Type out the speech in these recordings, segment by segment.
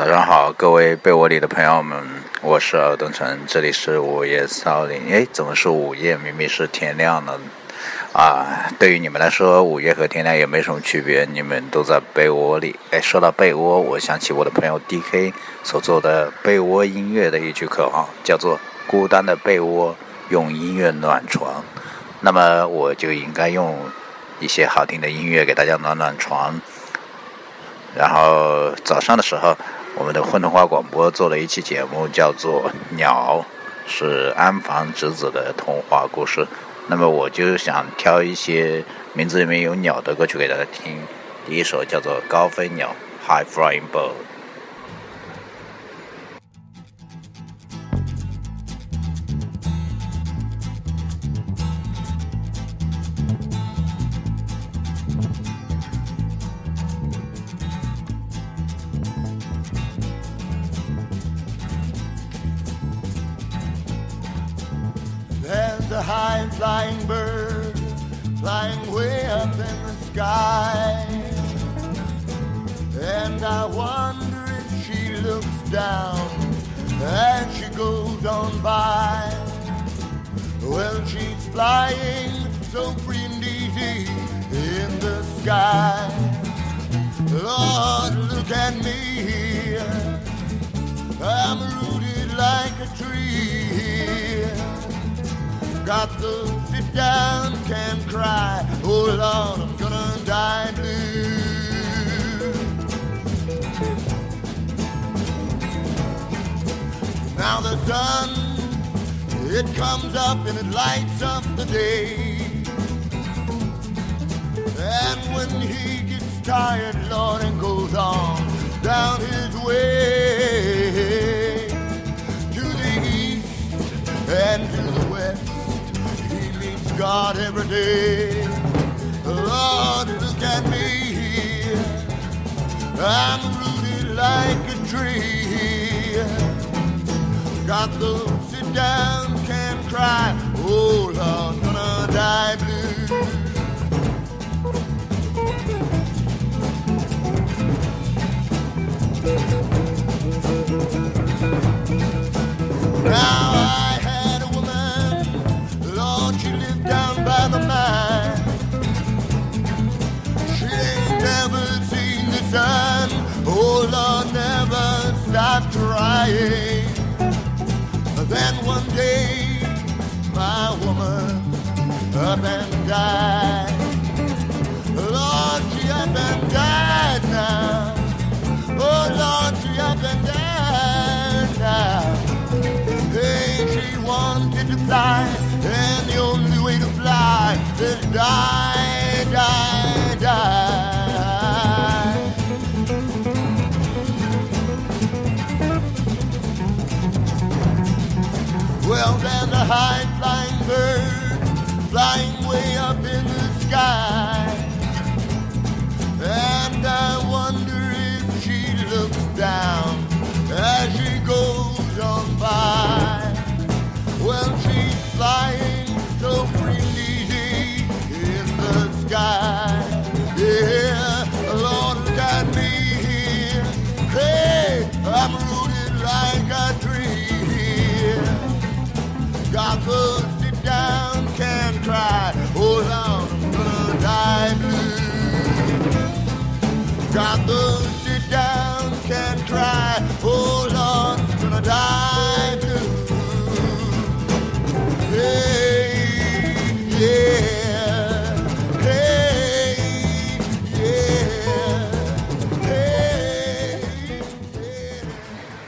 早上好，各位被窝里的朋友们，我是尔东城，这里是午夜骚林。哎，怎么是午夜？明明是天亮了啊！对于你们来说，午夜和天亮也没什么区别，你们都在被窝里。哎，说到被窝，我想起我的朋友 D.K 所做的被窝音乐的一句口号，叫做“孤单的被窝用音乐暖床”。那么我就应该用一些好听的音乐给大家暖暖床。然后早上的时候，我们的混童话广播做了一期节目，叫做《鸟》，是安房直子的童话故事。那么我就想挑一些名字里面有鸟的歌曲给大家听。第一首叫做《高飞鸟》（High Flying Bird）。By. Well, she's flying so free and easy in the sky. Lord, look at me. I'm rooted like a tree got to sit down, can't cry. Oh Lord, I'm gonna die blue. Now the sun, it comes up and it lights up the day. And when he gets tired, Lord, and goes on down his way to the east and to the west he meets God every day. Lord, look at me here. I'm rooted like a tree. Got to sit down, cry. Oh, Lord, gonna die blue. Now I had a woman, Lord, she lived down by the fire. She ain't never seen the sun. Oh Lord, never stop trying. Then one day, up and died. Lord, she up and died now. Oh, Lord, she up and died now. Hey, she wanted to fly, and the only way to fly is die,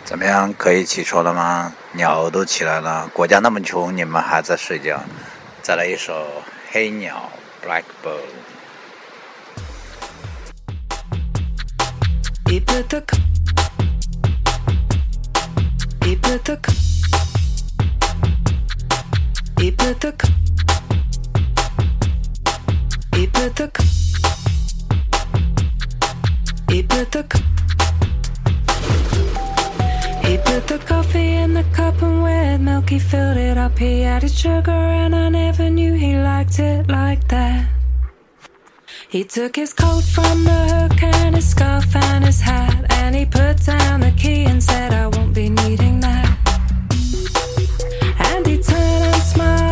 怎么样？可以起床了吗？鸟都起来了，国家那么穷，你们还在睡觉？再来一首《黑鸟》（Blackbird）。He put the coffee in the cup and wet. Milk. He filled it up, he added sugar, and I never knew he liked it like that. He took his coat from the hook and his scarf and his hat, and he put down the key and said, I won't be needing that. And he turned and smiled.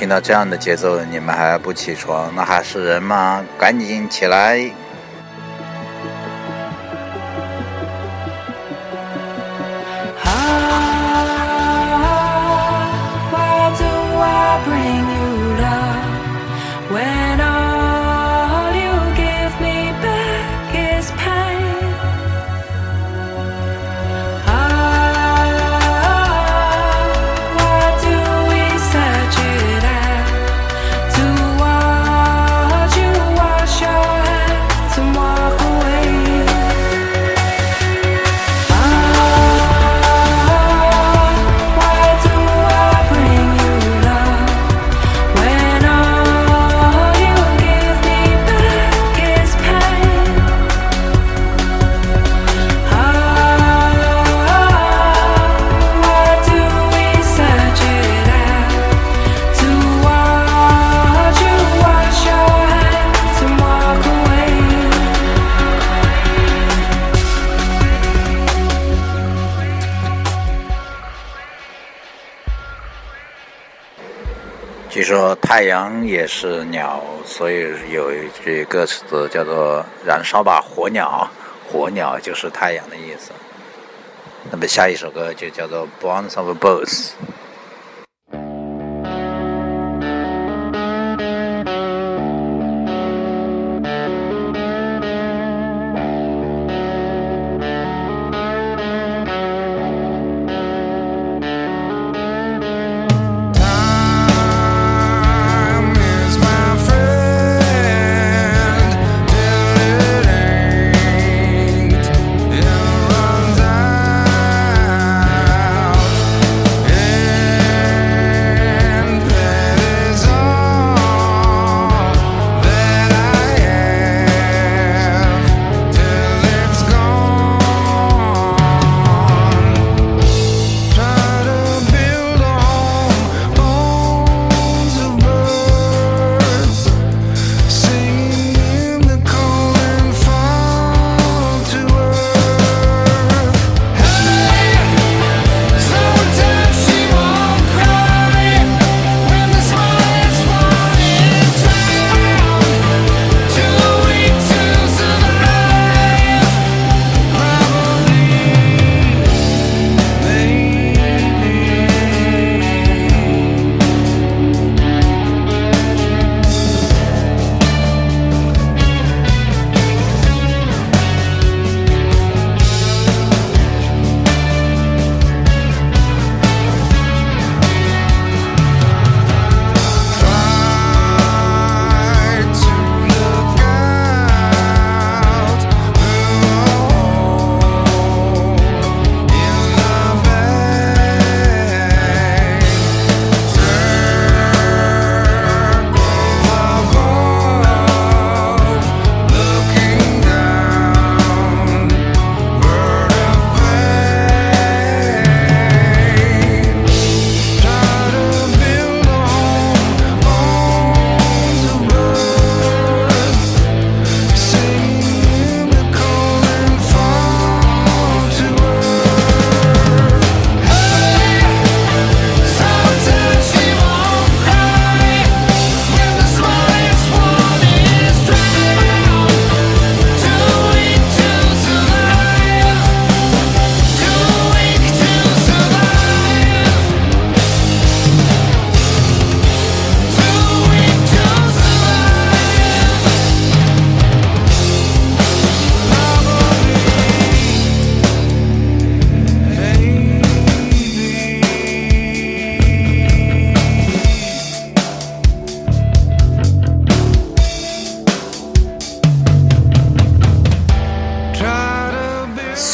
听到这样的节奏你们还不起床那还是人吗？赶紧起来。据说太阳也是鸟，所以有一句歌词叫做“燃烧吧，火鸟”，火鸟就是太阳的意思。那么下一首歌就叫做《Bones of Birds》。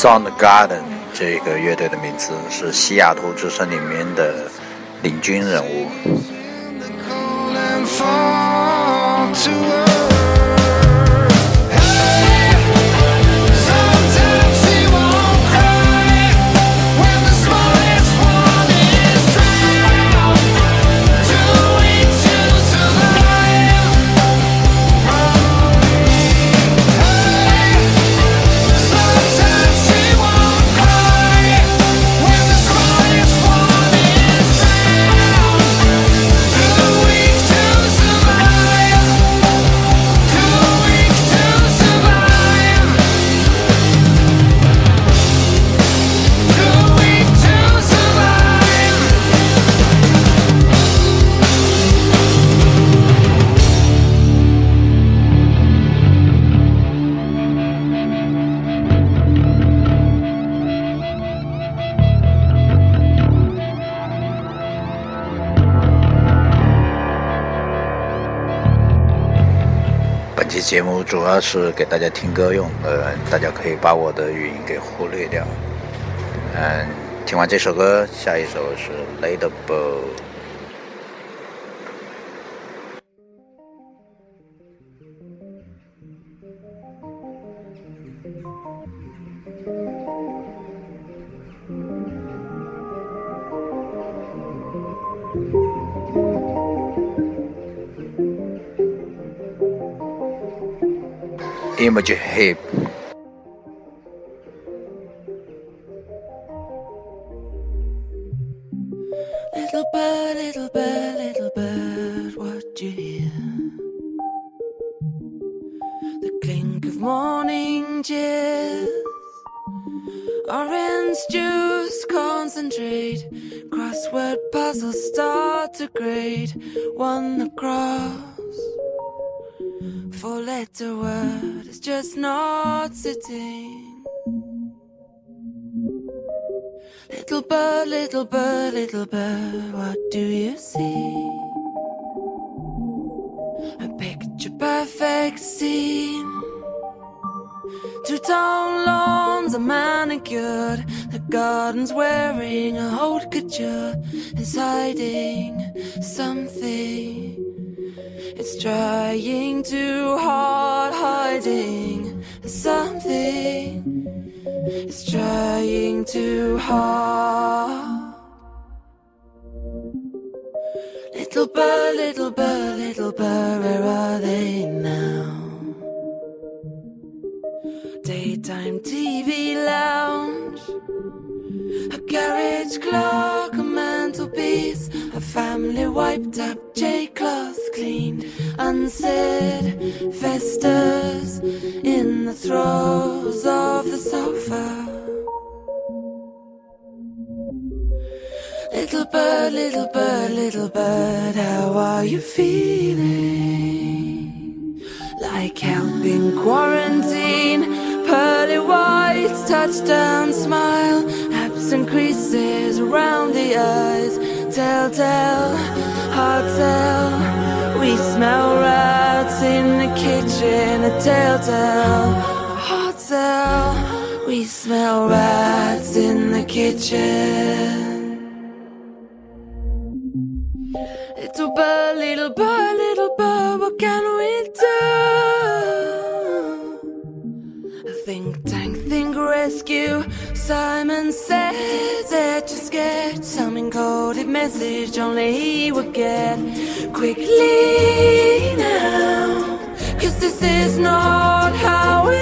Sound Garden 这个乐队的名字是西雅图之声里面的领军人物。节目主要是给大家听歌用的，大家可以把我的语音给忽略掉。嗯，听完这首歌，下一首是《Ladybug Little bird, little bird, little bird, what you hear? The clink of morning cheers, orange juice, concentrate, crossword puzzles start to grade, one across. Four letter word is just not sitting. Little bird, little bird, little bird, what do you see? A picture perfect scene. Two tone lawns are manicured. The garden's wearing a haute couture. It's hiding something. It's trying too hard, hiding something. It's trying too hard. Little bird, little bird, little bird, where are they now? Daytime TV lounge, a garage clock, a mantelpiece, a family wiped up J cloth cleaned, unsaid festers in the throes of the sofa. Little bird, little bird, little bird, how are you feeling? Like helping quarantine, pearly whites, touchdown smile, absent creases around the eyes, telltale, sell. We smell rats in the kitchen, a telltale, sell. We smell rats in the kitchen. Little bird, little bird, Simon says that you're scared. Some encoded message only he would get. Quickly now, cause this is not how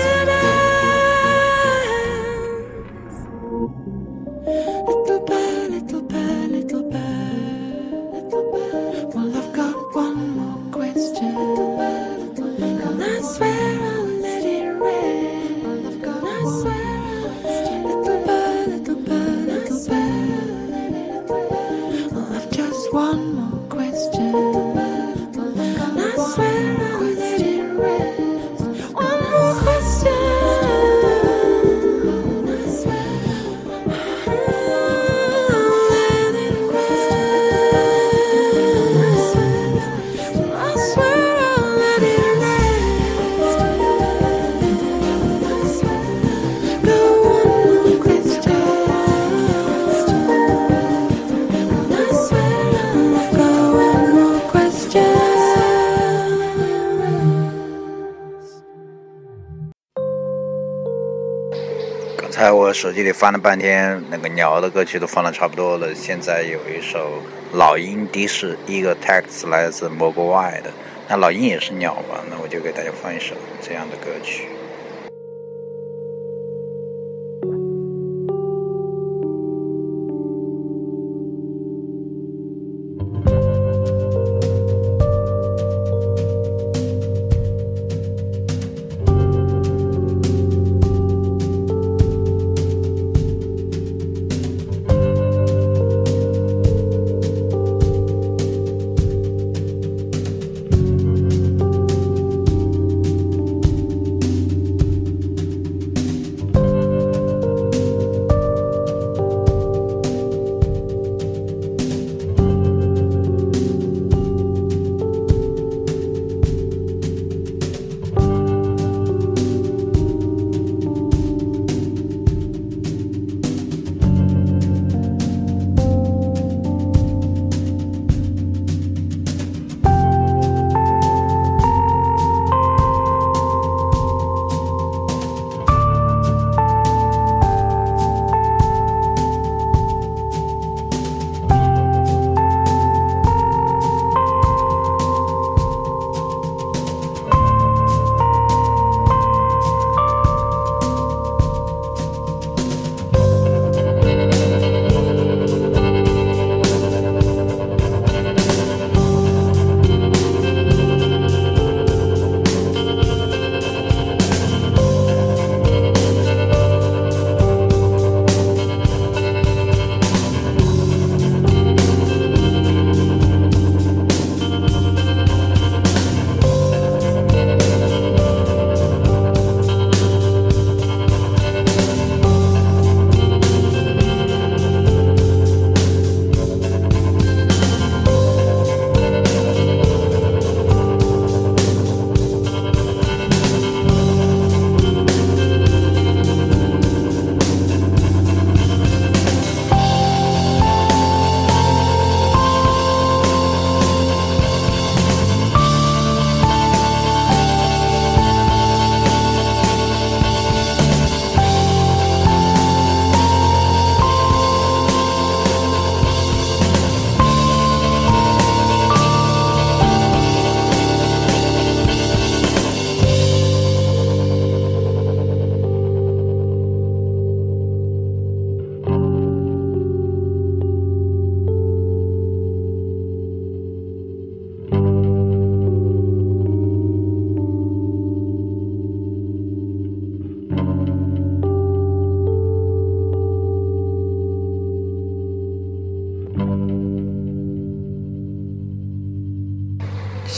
手机里翻了半天，那个鸟的歌曲都放的差不多了。现在有一首老鹰的士，一个 text 来自蘑菇外的。那老鹰也是鸟吧？那我就给大家放一首这样的歌曲。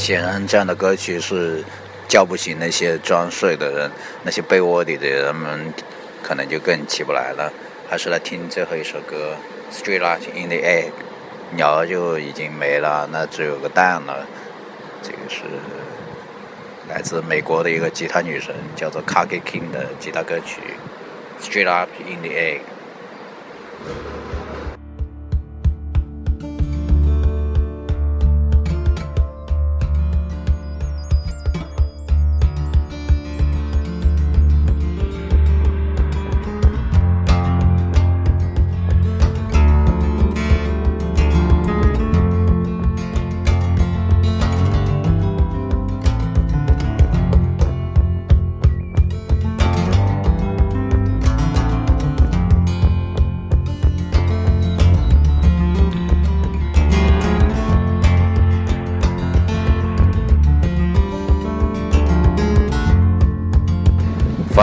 显然，这样的歌曲是叫不醒那些装睡的人，那些被窝里的人们可能就更起不来了。还是来听最后一首歌《Street Light in the Egg》，鸟儿就已经没了，那只有个蛋了。这个是来自美国的一个吉他女神，叫做 Kagi King 的吉他歌曲《Street Light Up in the Egg》。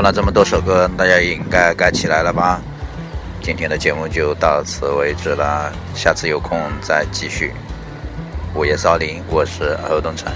那这么多首歌，大家应该该起来了吧？今天的节目就到此为止了，下次有空再继续。午夜骚林，我是欧东城。